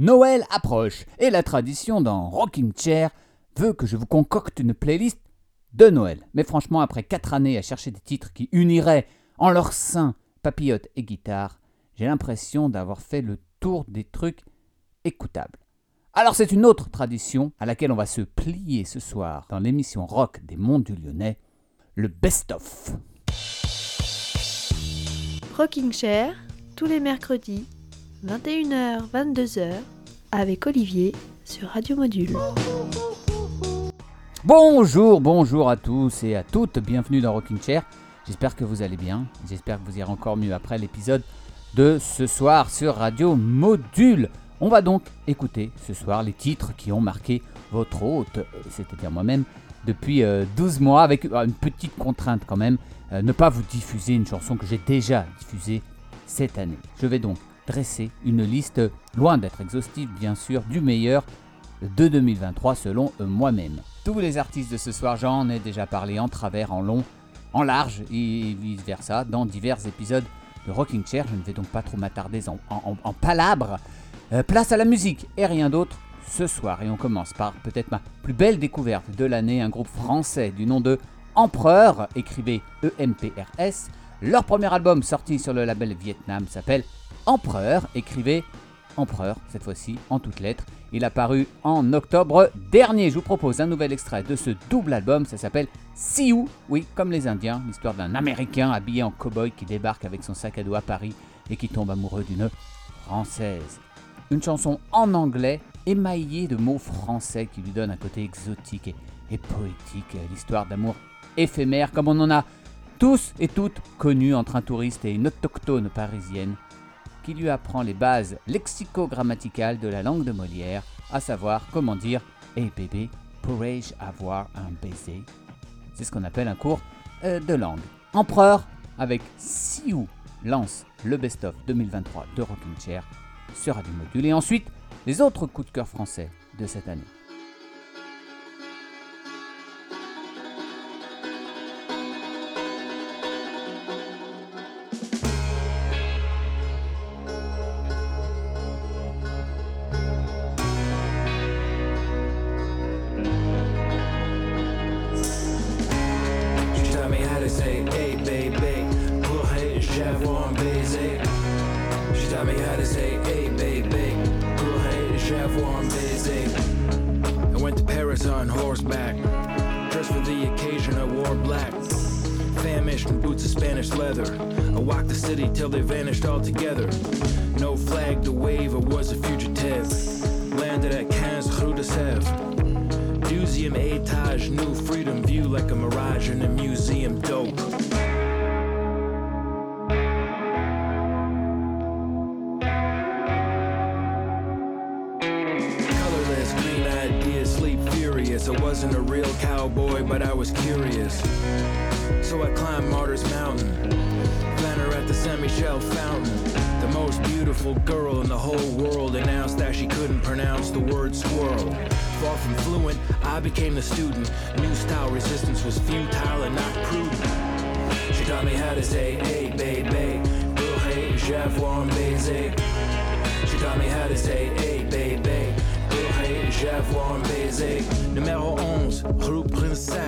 Noël approche et la tradition dans Rocking Chair veut que je vous concocte une playlist de Noël. Mais franchement, après 4 années à chercher des titres qui uniraient en leur sein papillote et guitare, j'ai l'impression d'avoir fait le tour des trucs écoutables. Alors c'est une autre tradition à laquelle on va se plier ce soir dans l'émission rock des Monts du Lyonnais, le best-of. Rocking Chair, tous les mercredis, 21h, 22h, avec Olivier sur Radio Module. Bonjour, bonjour à tous et à toutes, bienvenue dans Rocking Chair. J'espère que vous allez bien, j'espère que vous irez encore mieux après l'épisode de ce soir sur Radio Module. On va donc écouter ce soir les titres qui ont marqué votre hôte, c'est-à-dire moi-même, depuis 12 euh, mois, avec euh, une petite contrainte quand même, euh, ne pas vous diffuser une chanson que j'ai déjà diffusée cette année. Je vais donc dresser une liste, loin d'être exhaustive bien sûr, du meilleur de 2023 selon moi-même. Tous les artistes de ce soir, j'en ai déjà parlé en travers, en long, en large et vice-versa dans divers épisodes de Rocking Chair. Je ne vais donc pas trop m'attarder en, palabres. Euh, place à la musique et rien d'autre ce soir. Et on commence par peut-être ma plus belle découverte de l'année, un groupe français du nom de Empereur, écrivez EMPRS. Leur premier album sorti sur le label Vietnam s'appelle Empereur, écrivez Empereur, cette fois-ci en toutes lettres. Il a paru en octobre dernier. Je vous propose un nouvel extrait de ce double album. Ça s'appelle Sioux, oui, comme les Indiens, l'histoire d'un Américain habillé en cow-boy qui débarque avec son sac à dos à Paris et qui tombe amoureux d'une Française. Une chanson en anglais émaillée de mots français qui lui donne un côté exotique et, poétique. L'histoire d'amour éphémère comme on en a tous et toutes connu entre un touriste et une autochtone parisienne lui apprend les bases lexicogrammaticales de la langue de Molière, à savoir comment dire Eh hey bébé, pourrais-je avoir un baiser? C'est ce qu'on appelle un cours euh, de langue. Empereur avec Siou lance le best-of 2023 de Rocking Chair sur Radio Module. Et ensuite, les autres coups de cœur français de cette année.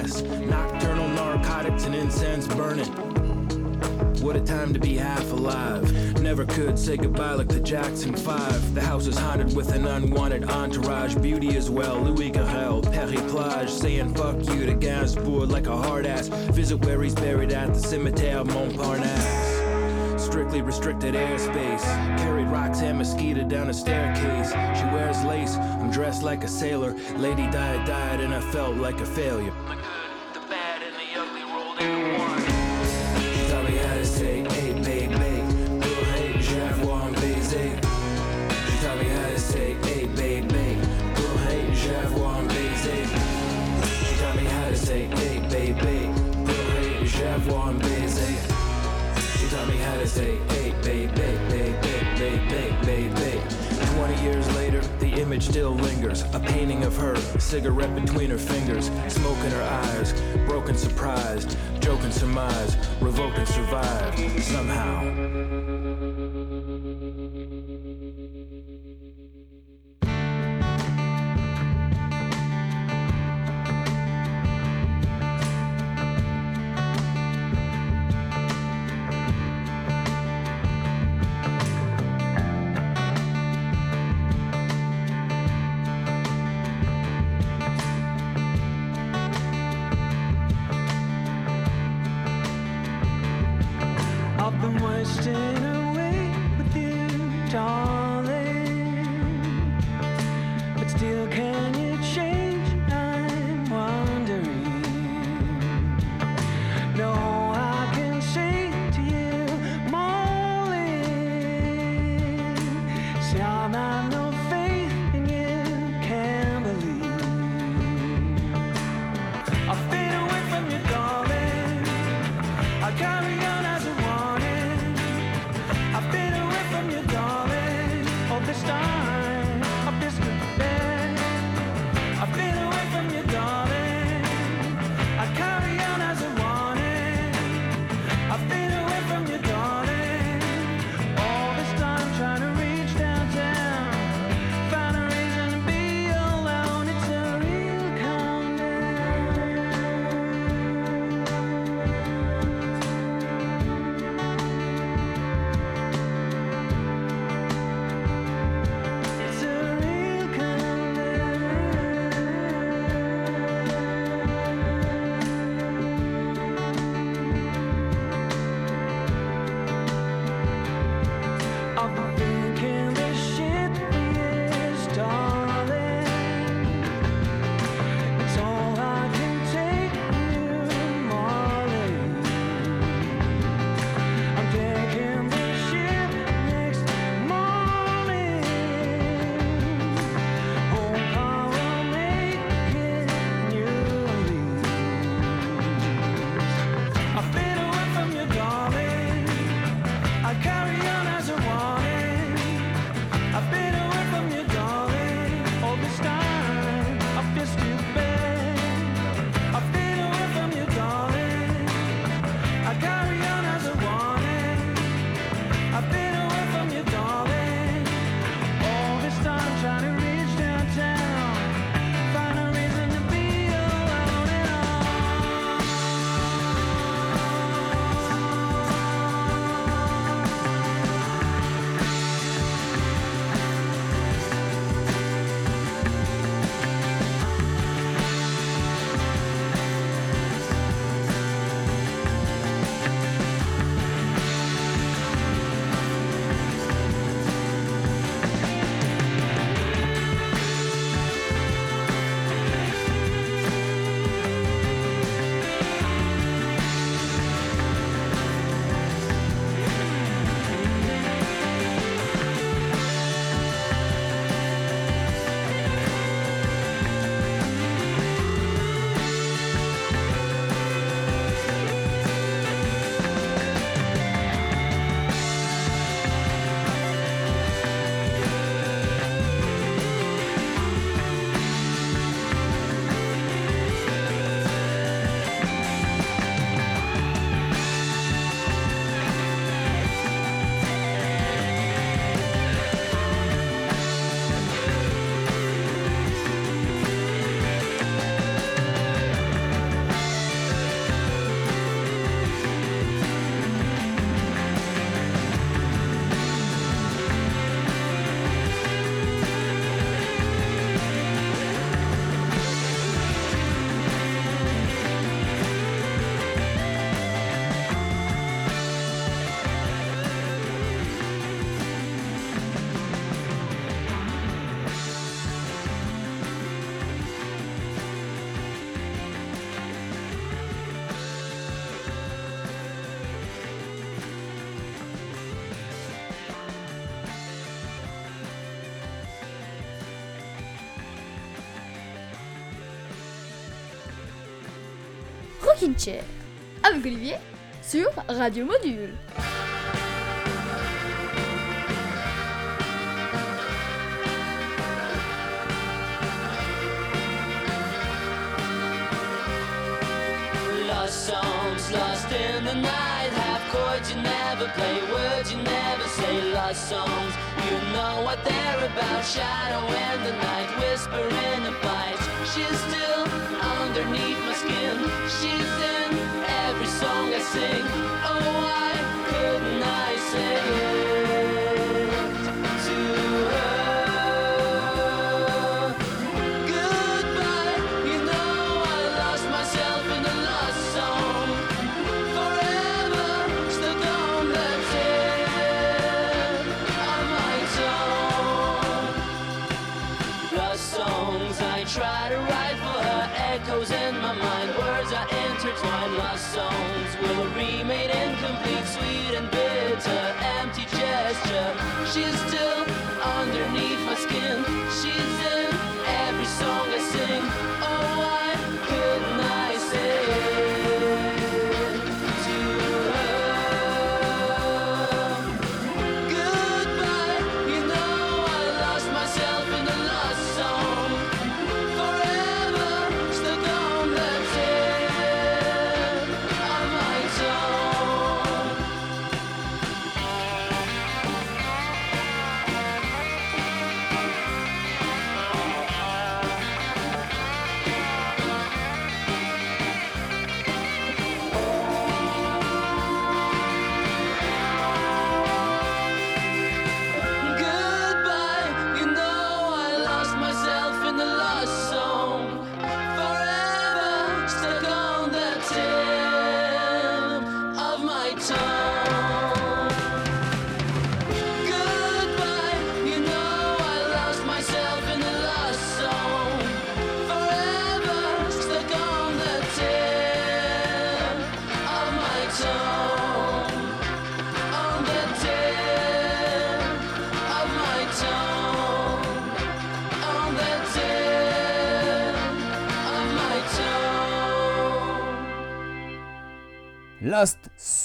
glass. Nocturnal narcotics and incense burning. What a time to be half alive. Never could say goodbye like the Jackson 5. The house is haunted with an unwanted entourage. Beauty as well, Louis Garrel, Perry Plage. Saying fuck you to Gainsbourg like a hard ass. Visit where he's buried at the Cimetière Montparnasse restricted airspace. Carried rocks and mosquito down a staircase. She wears lace, I'm dressed like a sailor. Lady died, died, and I felt like a failure. Image still lingers. A painting of her, cigarette between her fingers, smoke in her eyes, broken surprised, joking surmise, revoked and survived, somehow. Avec Olivier sur Radio Module. Songs, lost in the night, half chords you never play, words you never say, lost songs. You know what they're about, shadow in the night, whisper in the fight. She's still. she's in every song I sing. Oh, why couldn't I sing it? songs will remain incomplete, sweet and bitter, empty gesture. She's still.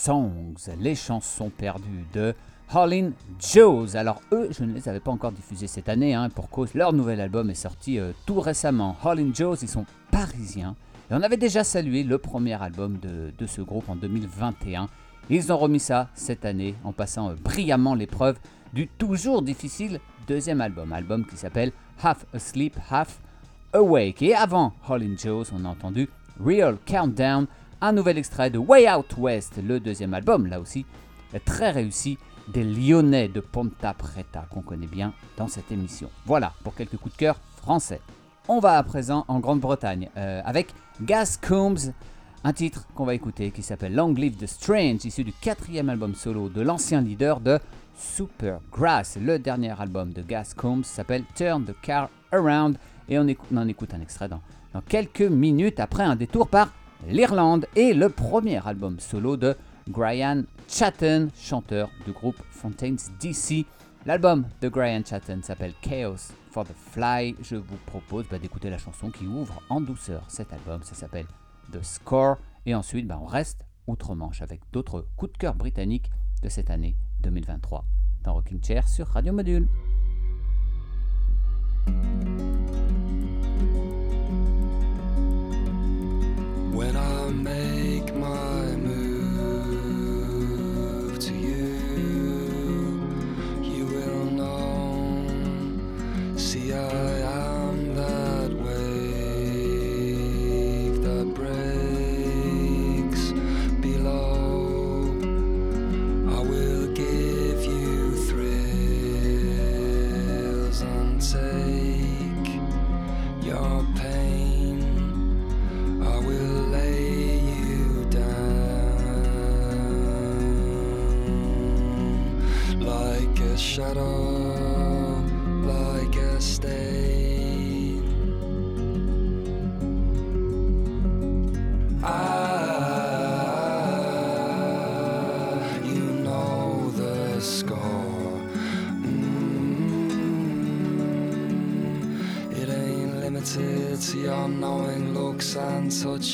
Songs, les chansons perdues de Holland Joes. Alors eux, je ne les avais pas encore diffusés cette année, hein, pour cause leur nouvel album est sorti euh, tout récemment. Holland Joes, ils sont parisiens. Et on avait déjà salué le premier album de, ce groupe en 2021. Ils ont remis ça cette année en passant euh, brillamment l'épreuve du toujours difficile deuxième album, album qui s'appelle Half Asleep, Half Awake. Et avant Holland Joes, on a entendu Real Countdown, un nouvel extrait de Way Out West, le deuxième album, là aussi très réussi, des Lyonnais de Ponta Preta qu'on connaît bien dans cette émission. Voilà pour quelques coups de cœur français. On va à présent en Grande-Bretagne euh, avec Gas Combs, un titre qu'on va écouter qui s'appelle Long Live the Strange, issu du quatrième album solo de l'ancien leader de Supergrass. Le dernier album de Gas Combs s'appelle Turn the Car Around et on, en écoute un extrait dans quelques minutes après un détour par l'Irlande et le premier album solo de Brian Chatton, chanteur du groupe Fontaines DC. L'album de Brian Chatton s'appelle Chaos for the Fly. Je vous propose bah, d'écouter la chanson qui ouvre en douceur cet album. Ça s'appelle The Score. Et ensuite, bah, on reste outre-Manche avec d'autres coups de cœur britanniques de cette année 2023 dans Rocking Chair sur Radio Module. When I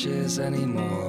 wishes anymore.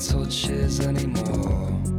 soldiers anymore.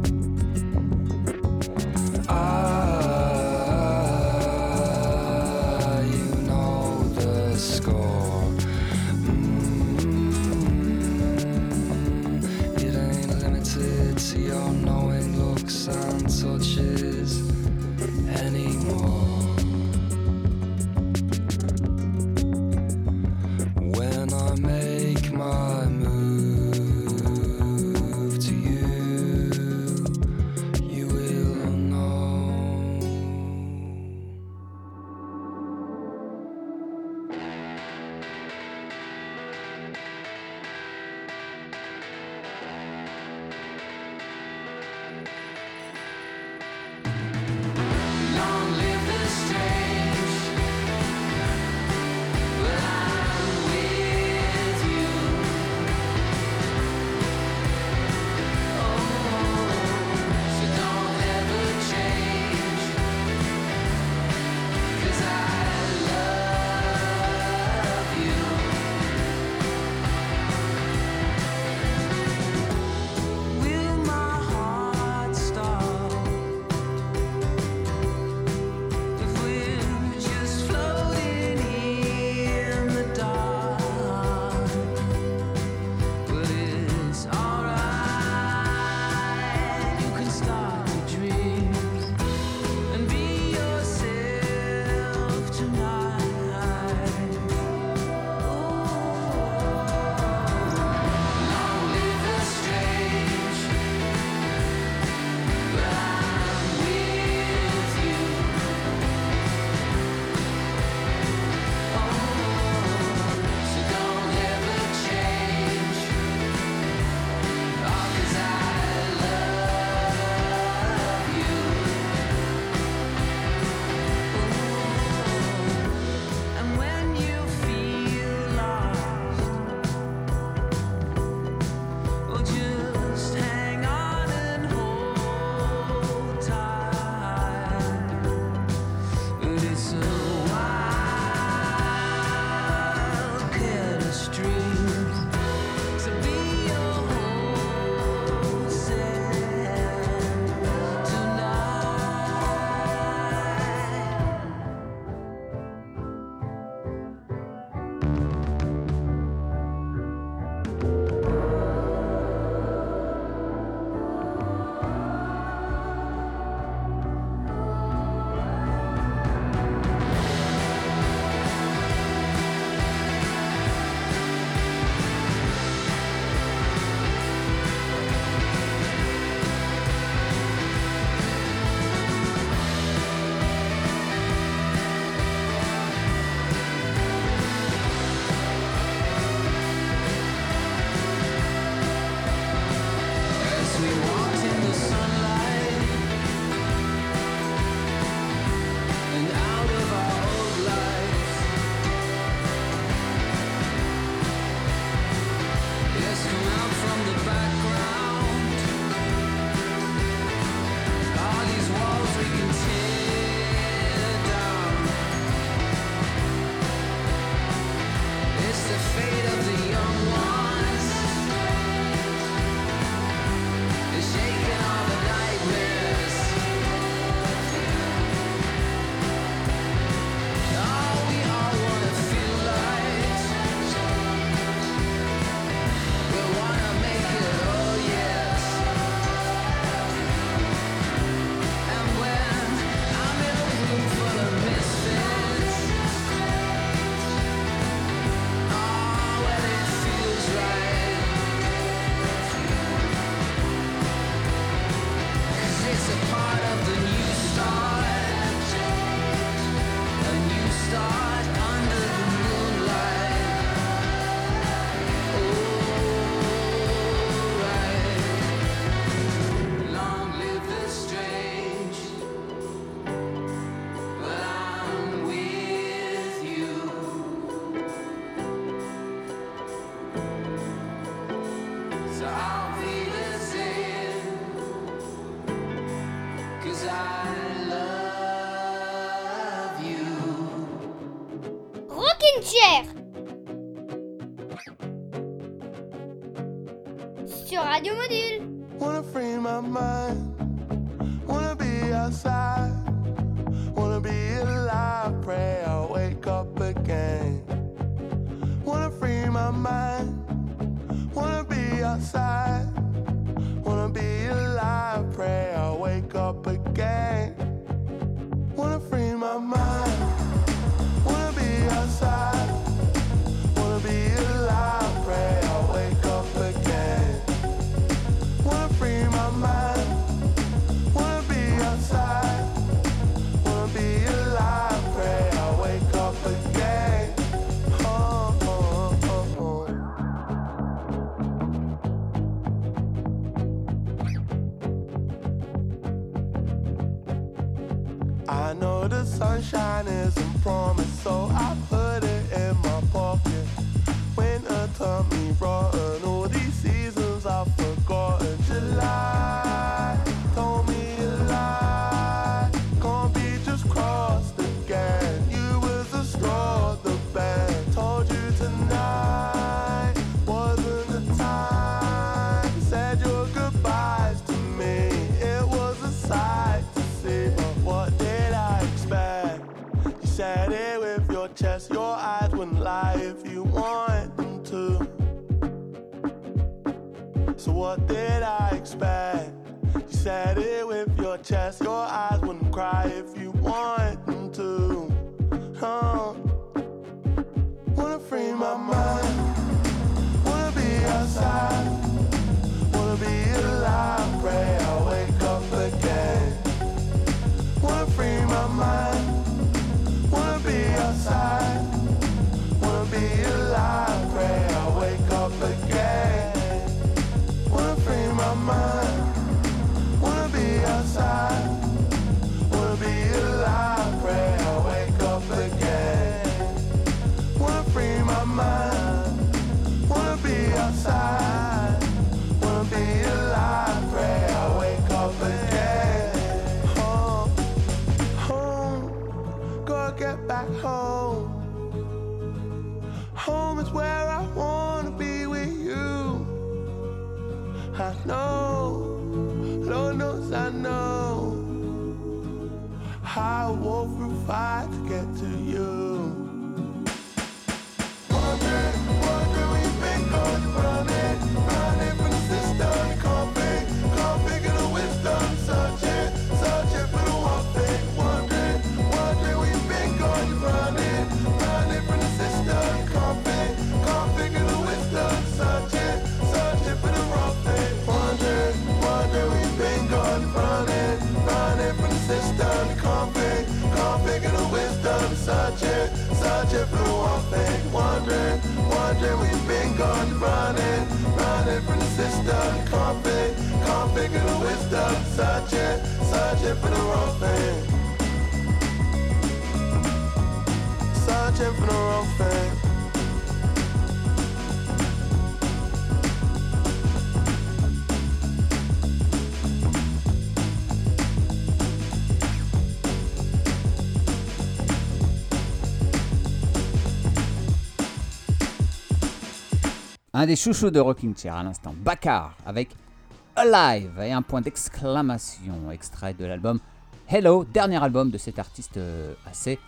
the sunshine isn't promised, so I what did I expect? You said it with your chest, your eyes wouldn't cry if you want. gone running, running from the system. can't be, can't figure the wisdom. Searching, searching for the wrong thing. Searching for the wrong thing. Un des chouchous de Rocking Chair à l'instant, Bakar avec Alive et un point d'exclamation, extrait de l'album Hello, dernier album de cet artiste euh, assez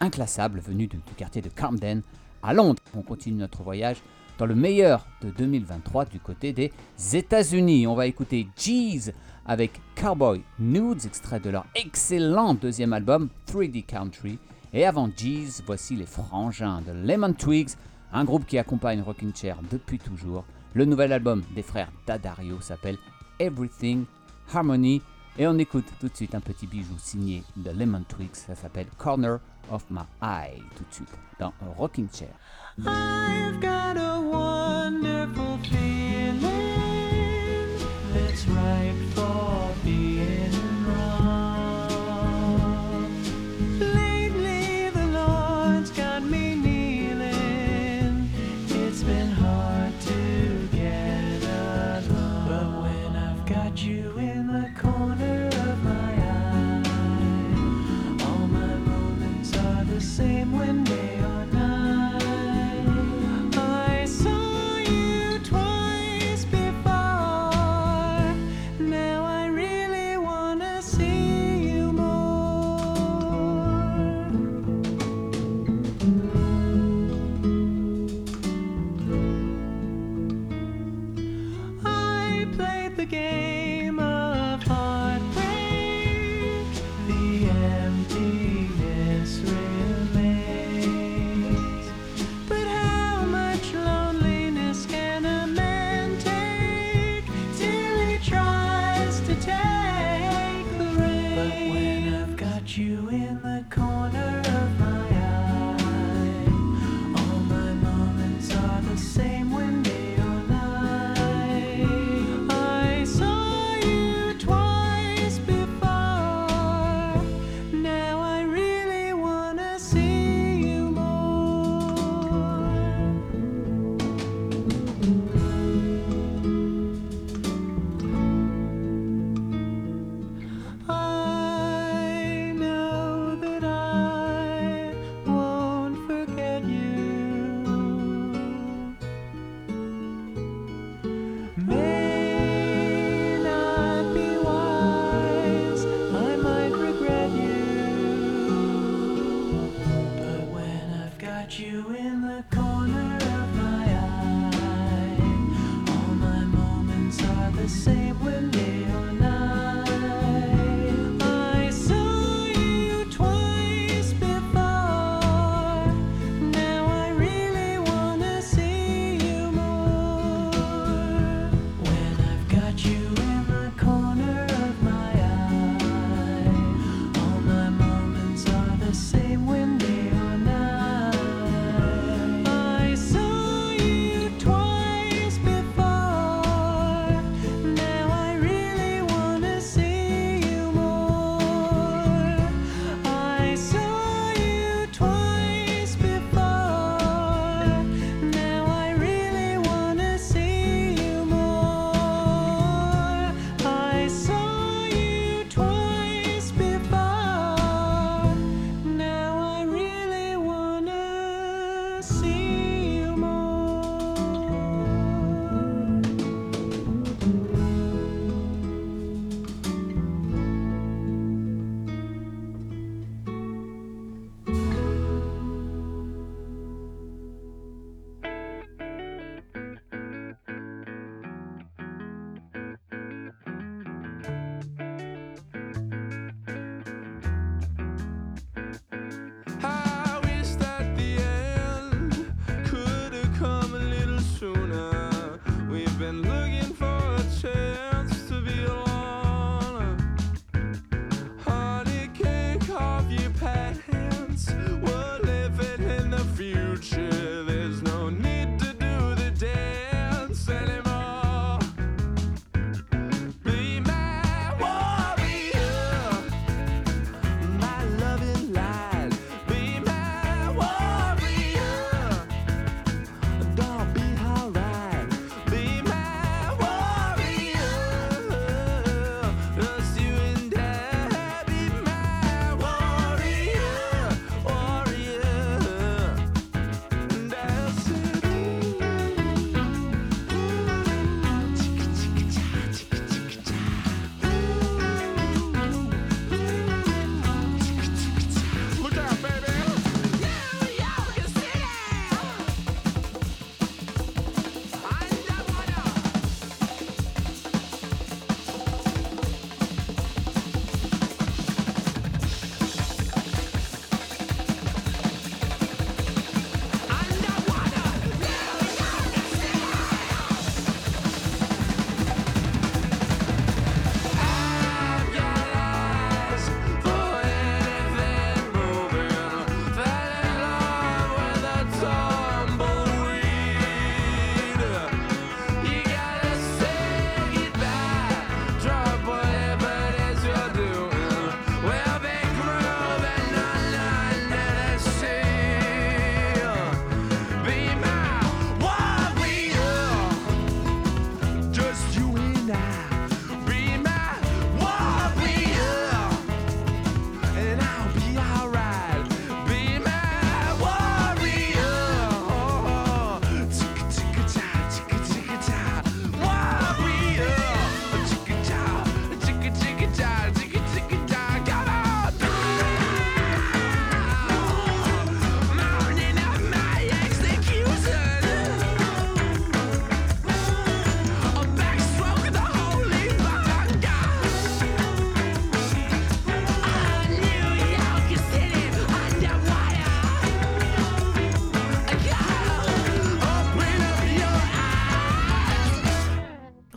inclassable venu du, quartier de Camden à Londres. On continue notre voyage dans le meilleur de 2023 du côté des États-Unis. On va écouter Jeez avec Cowboy Nudes, extrait de leur excellent deuxième album 3D Country. Et avant Jeez, voici les frangins de Lemon Twigs, un groupe qui accompagne Rocking Chair depuis toujours. Le nouvel album des frères Daddario s'appelle Everything Harmony. Et on écoute tout de suite un petit bijou signé de Lemon Twigs, ça s'appelle Corner of My Eye, tout de suite dans Rocking Chair. I've got a wonderful feeling that's for being same when they are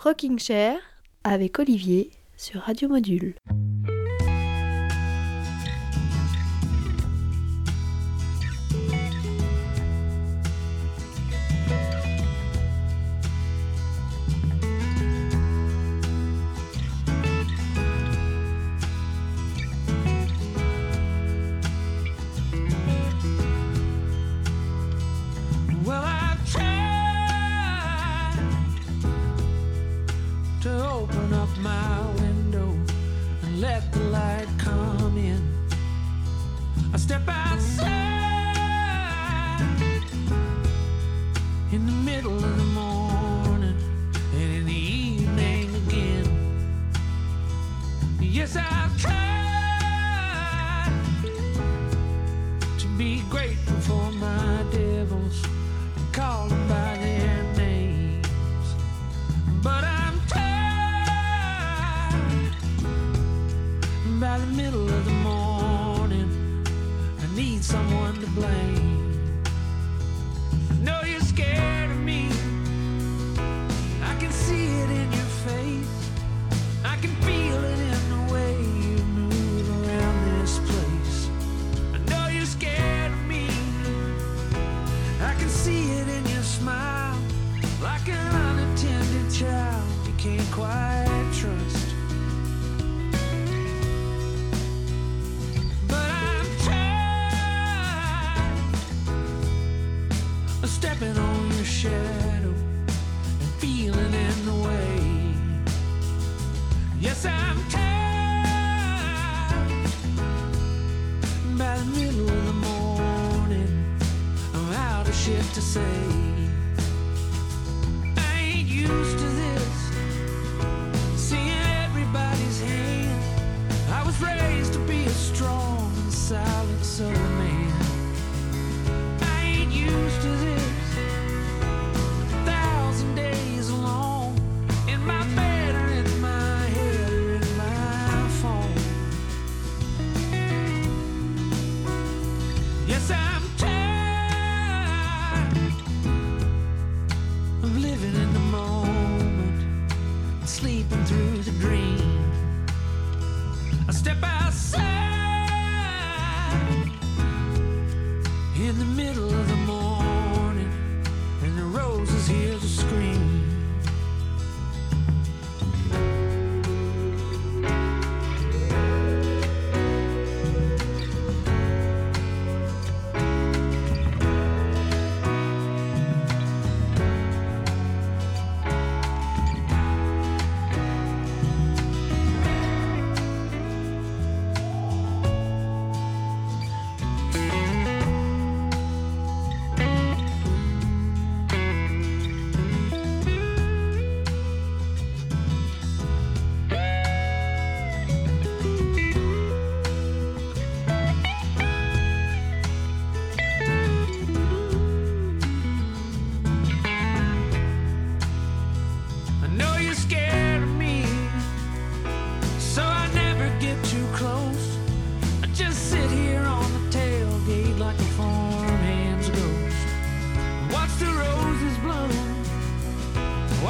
Rocking Chair avec Olivier sur Radio Module. Yes, I'm.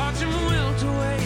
watch him wilt away.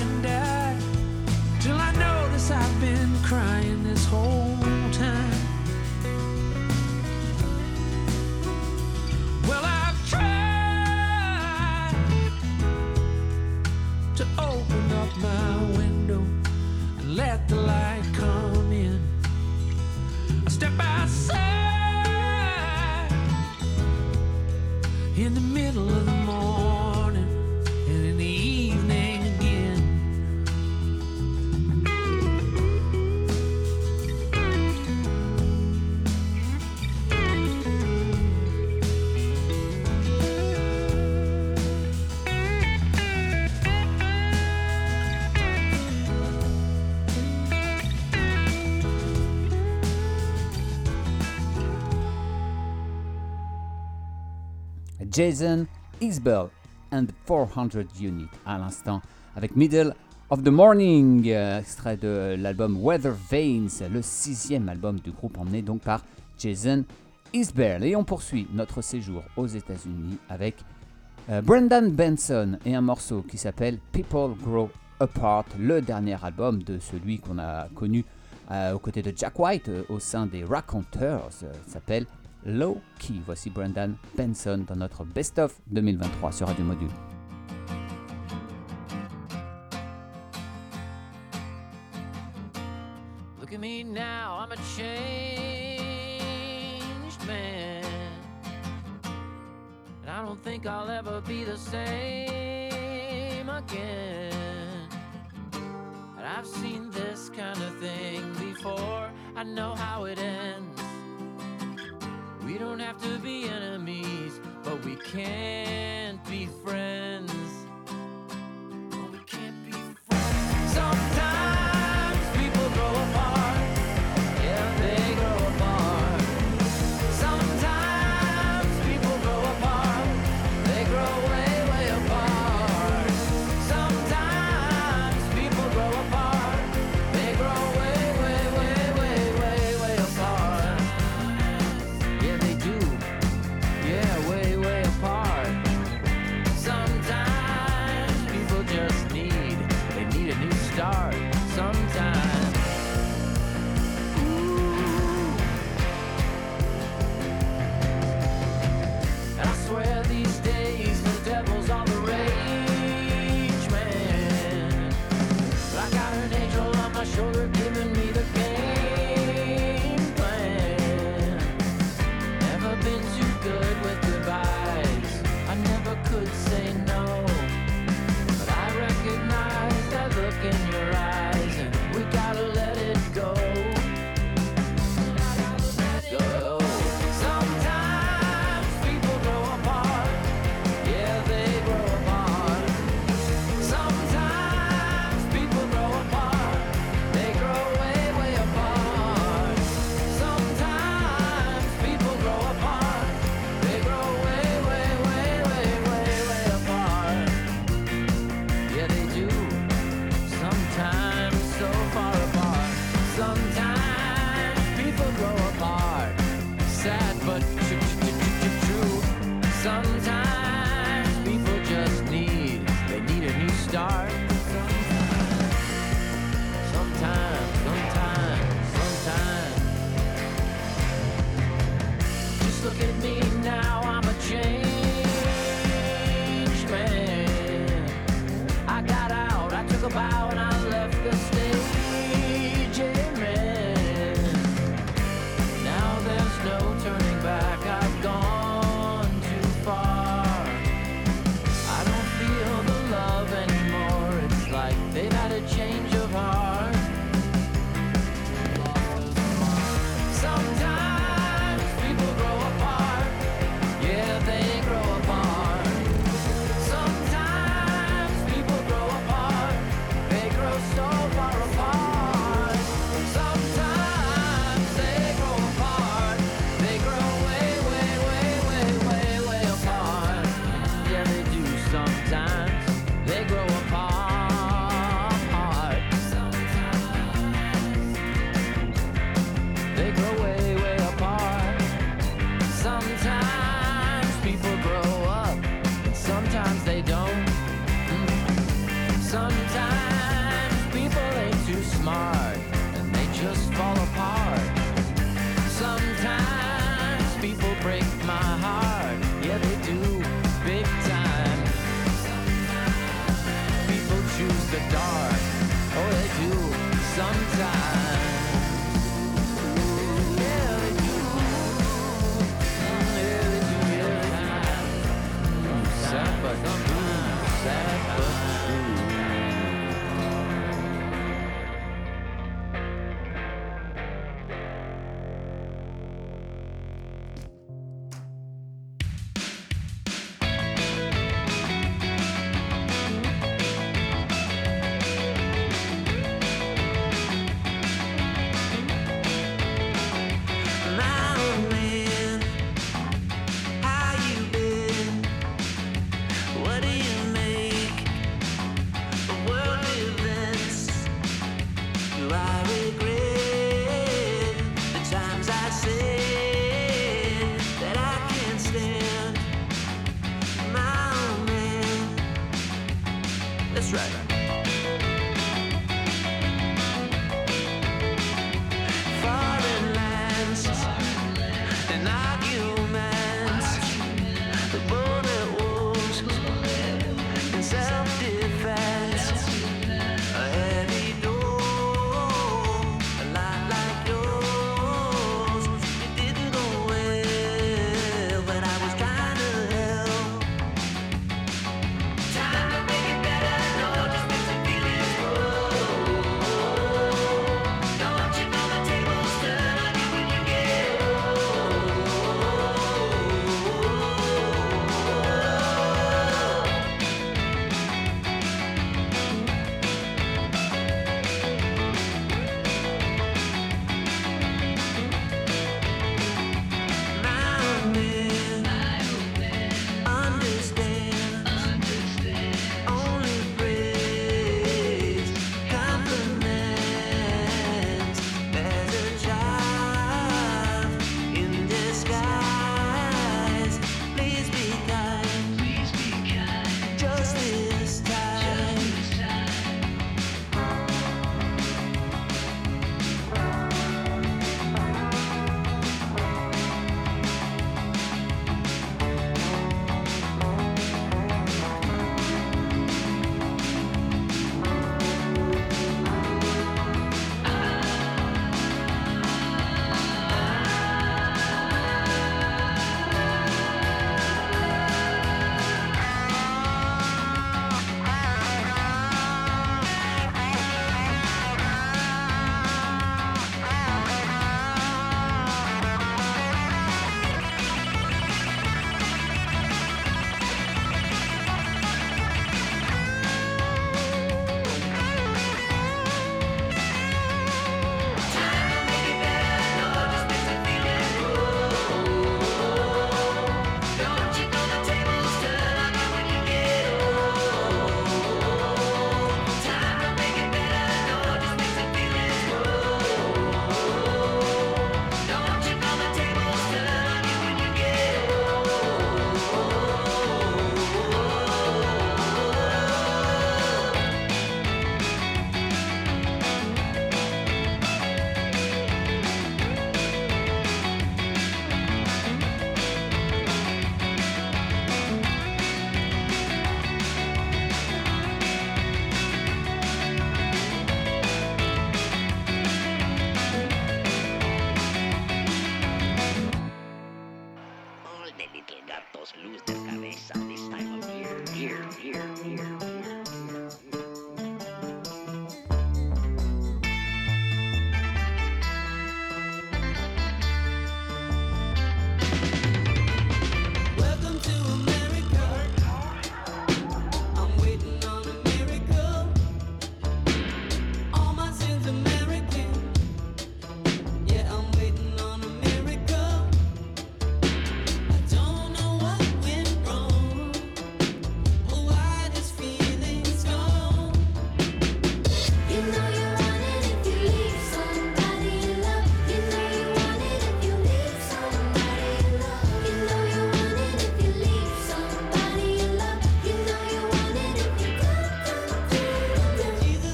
Jason Isbell and 400 Unit à l'instant avec Middle of the Morning, euh, extrait de l'album Weather Veins, le sixième album du groupe emmené donc par Jason Isbell. Et on poursuit notre séjour aux États-Unis avec euh, Brendan Benson et un morceau qui s'appelle People Grow Apart, le dernier album de celui qu'on a connu euh, aux côtés de Jack White au sein des Raconteurs, s'appelle Low Key. Voici Brendan Benson dans notre Best of 2023 sur Radio Module. Look at me now, I'm a changed man. And I don't think I'll ever be the same again. I've seen this kind of thing before, I know how it ends. have to be enemies, but we can't be friends.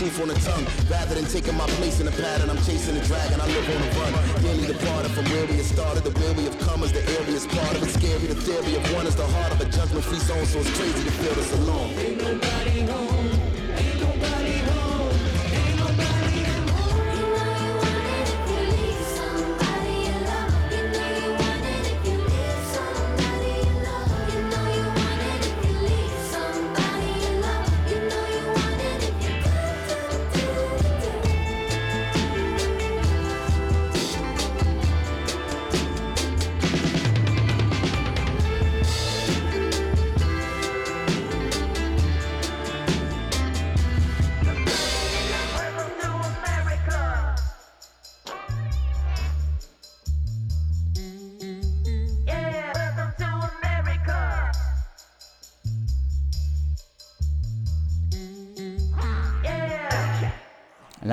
The on the tongue. Rather than taking my place in the pattern, I'm chasing the dragon. I live on the run. Nearly departed from where we had started. The where we have come is the area's part of it. Scary, the theory of one is the heart of a judgment-free zone. So it's crazy to feel this alone. You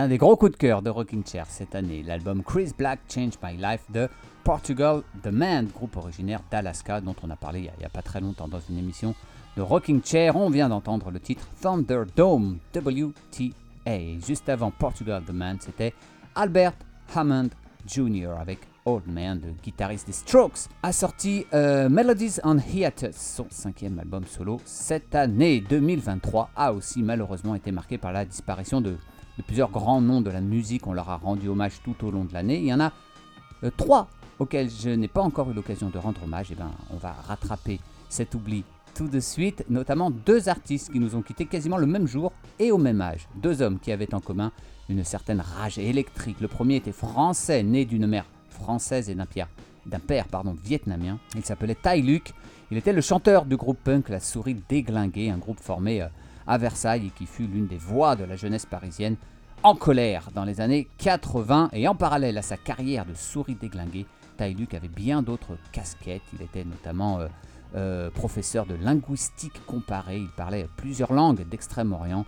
L'un des gros coups de cœur de Rocking Chair cette année, l'album Chris Black Change My Life de Portugal The Man, groupe originaire d'Alaska dont on a parlé il n'y a, pas très longtemps dans une émission de Rocking Chair. On vient d'entendre le titre Thunderdome WTA. Juste avant Portugal The Man, c'était Albert Hammond Jr. avec Old Man, le guitariste des Strokes, a sorti euh, Melodies on Hiatus, son cinquième album solo cette année. 2023 a aussi malheureusement été marqué par la disparition de, de plusieurs grands noms de la musique. On leur a rendu hommage tout au long de l'année. Il y en a euh, trois auxquels je n'ai pas encore eu l'occasion de rendre hommage. Et ben, on va rattraper cet oubli tout de suite, notamment deux artistes qui nous ont quittés quasiment le même jour et au même âge. Deux hommes qui avaient en commun une certaine rage électrique. Le premier était français, né d'une mère française et d'un père, d'un père vietnamien. Il s'appelait Tai Luc. Il était le chanteur du groupe punk La Souris Déglinguée, un groupe formé euh, à Versailles et qui fut l'une des voix de la jeunesse parisienne en colère dans les années 80. Et en parallèle à sa carrière de Souris Déglinguée, Tai Luc avait bien d'autres casquettes. Il était notamment euh, euh, professeur de linguistique comparée. Il parlait plusieurs langues d'Extrême-Orient.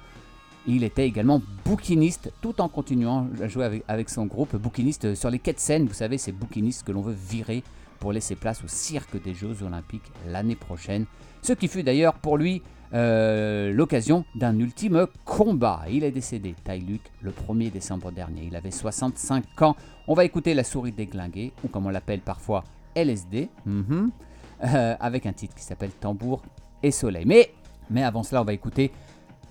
Il était également bouquiniste tout en continuant à jouer avec, avec son groupe. Bouquiniste sur les quais de Seine, vous savez, ces bouquinistes que l'on veut virer pour laisser place au cirque des Jeux Olympiques l'année prochaine. Ce qui fut d'ailleurs pour lui euh, l'occasion d'un ultime combat. Il est décédé, Tai le 1er décembre dernier. Il avait 65 ans. On va écouter La souris déglinguée, ou comme on l'appelle parfois LSD, mhm, euh, avec un titre qui s'appelle Tambour et Soleil. Mais, mais avant cela, on va écouter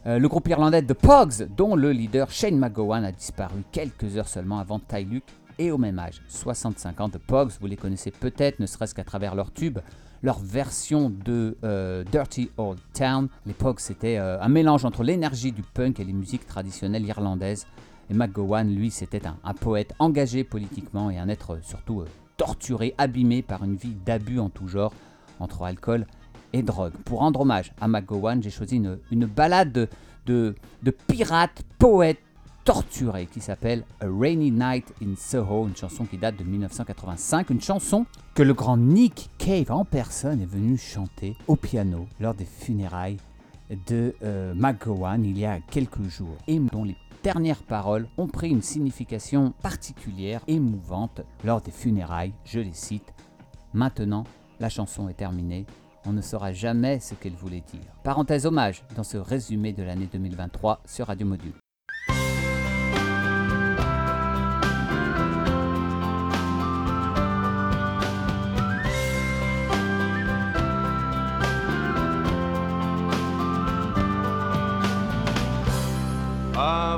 euh, le groupe irlandais The Pogs, dont le leader Shane McGowan a disparu quelques heures seulement avant Ty Luke et au même âge, 65 ans. The Pogs, vous les connaissez peut-être, ne serait-ce qu'à travers leur tube, leur version de euh, Dirty Old Town. Pogs, c'était euh, un mélange entre l'énergie du punk et les musiques traditionnelles irlandaises. Et McGowan, lui, c'était un, poète engagé politiquement et un être euh, surtout torturé, abîmé par une vie d'abus en tout genre, entre alcool et drogue. Pour rendre hommage à McGowan, j'ai choisi une, une balade de, de, de pirate, poète, torturé qui s'appelle A Rainy Night in Soho, une chanson qui date de 1985, une chanson que le grand Nick Cave en personne est venu chanter au piano lors des funérailles de euh, McGowan il y a quelques jours et dont les dernières paroles ont pris une signification particulière, émouvante lors des funérailles, je les cite. Maintenant, la chanson est terminée, on ne saura jamais ce qu'elle voulait dire. Parenthèse hommage dans ce résumé de l'année 2023 sur Radio Module.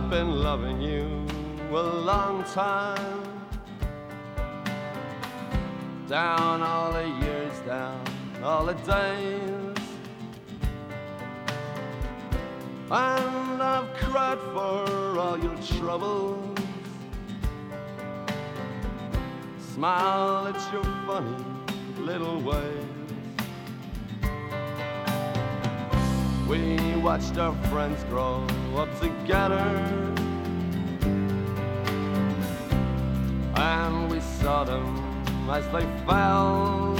I've been loving you a long time. Down all the years, down all the days. And I've cried for all your troubles. Smile at your funny little ways. We watched our friends grow up together. And we saw them as they fell.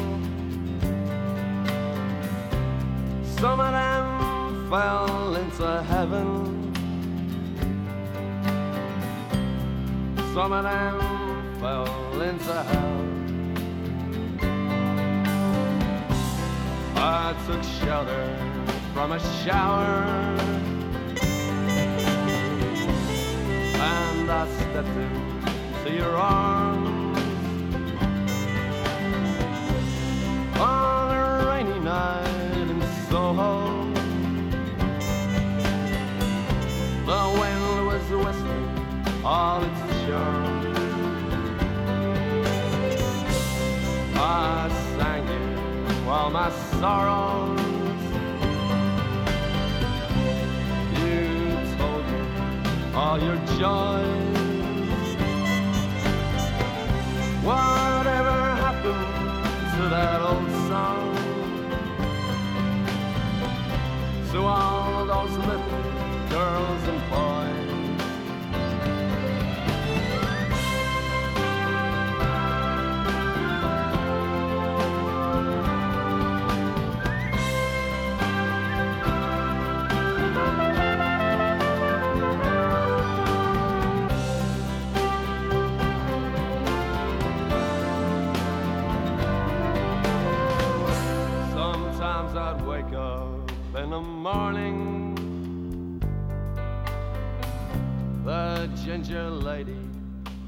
Some of them fell into heaven. Some of them fell into hell. I took shelter from a shower and I stepped into your arms on a rainy night in Soho. The wind was whistling all its charm. I sang you while my sorrows all your joys. Whatever happened to that old song? To all those little girls and boys. Morning. The ginger lady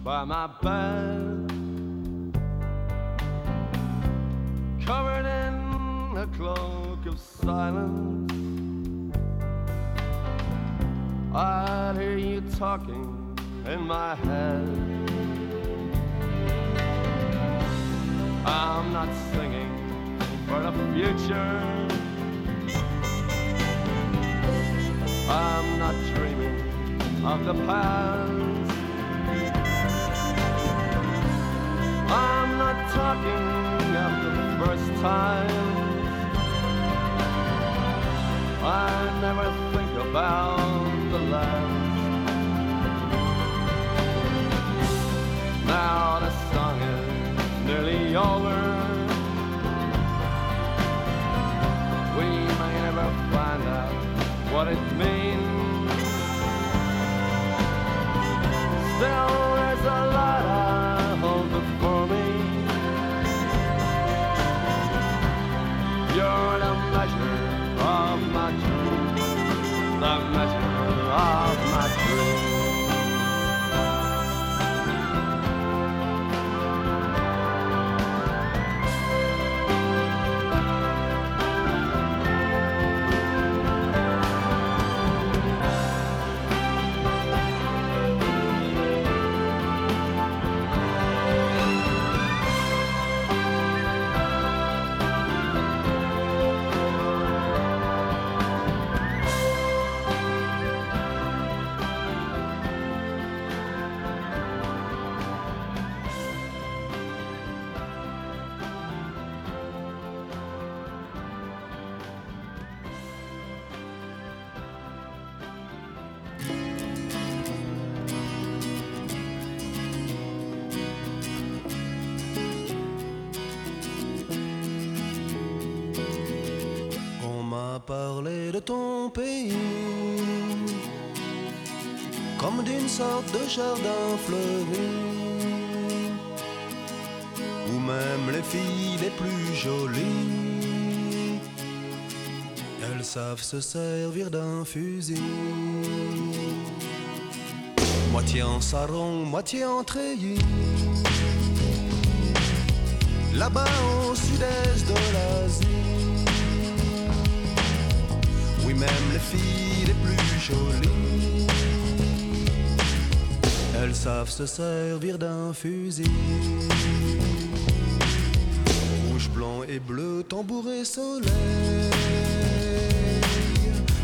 by my bed, covered in a cloak of silence. I'd hear you talking in my head. I'm not singing for the future. I'm not dreaming of the past. I'm not talking of the first time. I never think about the last. Now the song is nearly over. What it means. Still, there's a lot I hold before me. You're the measure of my dreams, the measure parlait de ton pays. Comme d'une sorte de jardin fleuri. Où même les filles les plus jolies. Elles savent se servir d'un fusil. Moitié en sarong, moitié en treillis. Là-bas au sud-est de l'Asie. Même les filles les plus jolies, elles savent se servir d'un fusil. Rouge, blanc et bleu, tambour et soleil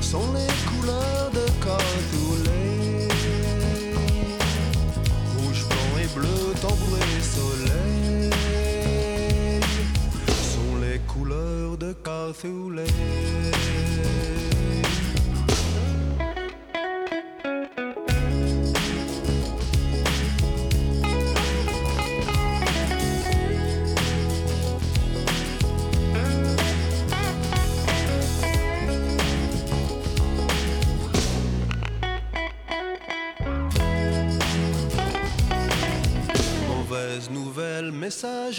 sont les couleurs de Catoulay. Rouge, blanc et bleu, tambour et soleil sont les couleurs de Catoulay.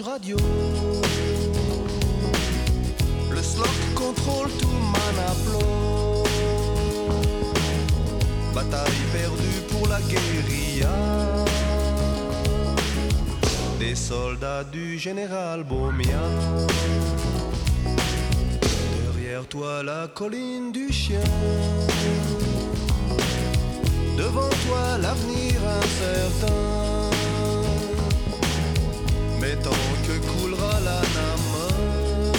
Radio. Le slot contrôle tout Manaplo. Bataille perdue pour la guérilla. Des soldats du général Baumia. Derrière toi la colline du chien. Devant toi l'avenir incertain. Tant que coulera la Namaï,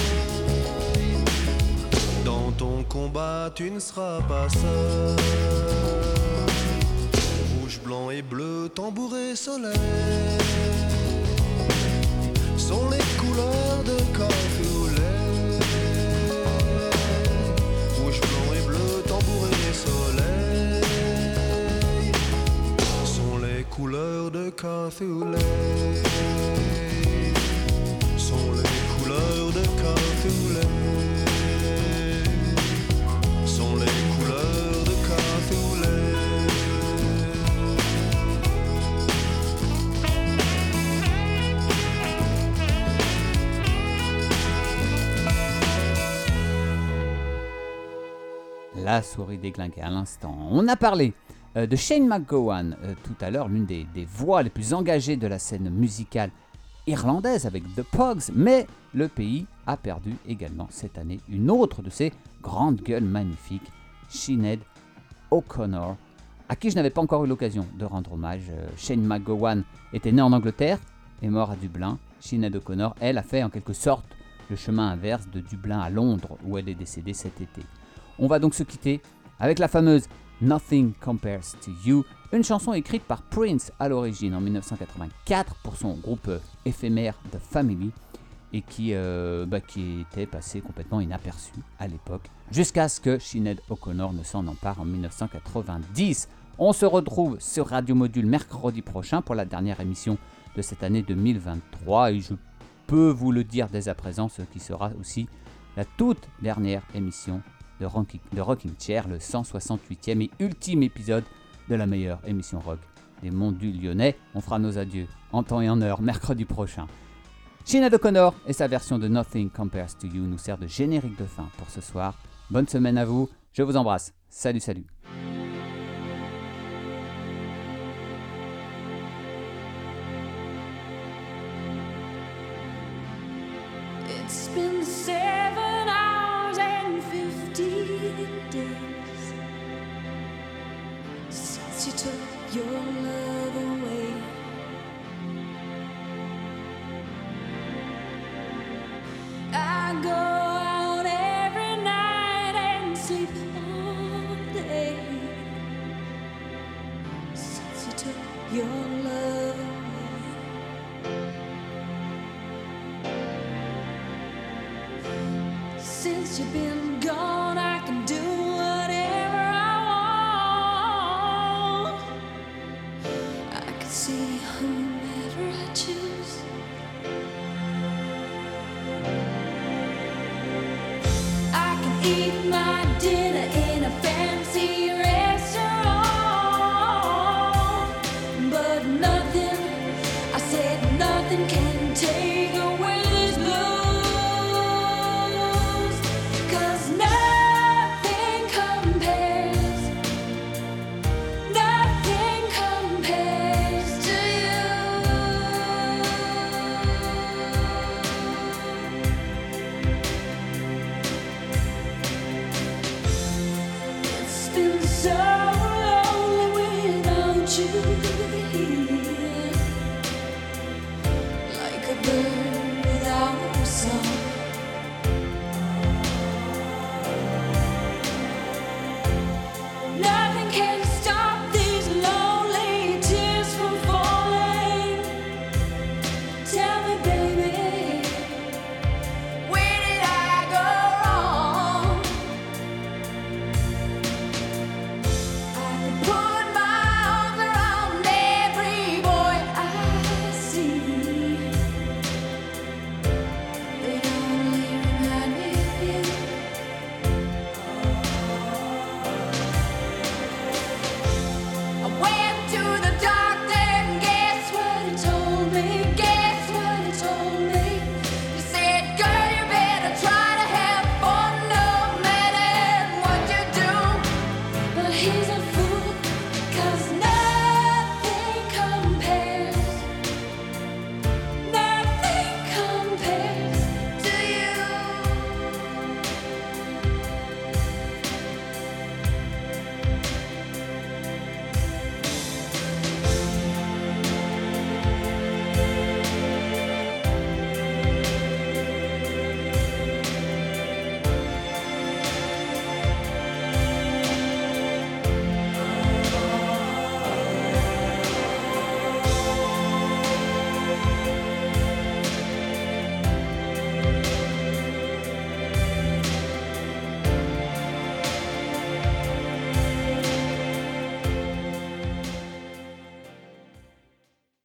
dans ton combat tu ne seras pas seul. Rouge, blanc et bleu, tambour et soleil sont les couleurs de Cafoulet. Rouge, blanc et bleu, tambour et soleil sont les couleurs de Cafoulet. La souris déglinguée à l'instant. On a parlé euh, de Shane McGowan euh, tout à l'heure, l'une des voix les plus engagées de la scène musicale irlandaise avec The Pogs, mais le pays a perdu également cette année une autre de ses grandes gueules magnifiques, Sinead O'Connor, à qui je n'avais pas encore eu l'occasion de rendre hommage. Euh, Shane McGowan était né en Angleterre et mort à Dublin. Sinead O'Connor, elle, a fait en quelque sorte le chemin inverse de Dublin à Londres, où elle est décédée cet été. On va donc se quitter avec la fameuse Nothing Compares to You, une chanson écrite par Prince à l'origine en 1984 pour son groupe euh, éphémère The Family et qui, euh, bah, qui était passé complètement inaperçu à l'époque, jusqu'à ce que Sinead O'Connor ne s'en empare en 1990. On se retrouve sur Radio Module mercredi prochain pour la dernière émission de cette année 2023 et je peux vous le dire dès à présent, ce qui sera aussi la toute dernière émission de Rocking, de Chair, le 168e et ultime épisode de la meilleure émission rock des mondes du Lyonnais. On fera nos adieux en temps et en heure mercredi prochain. Sinead O'Connor et sa version de Nothing Compares to You nous sert de générique de fin pour ce soir. Bonne semaine à vous, je vous embrasse. Salut, salut.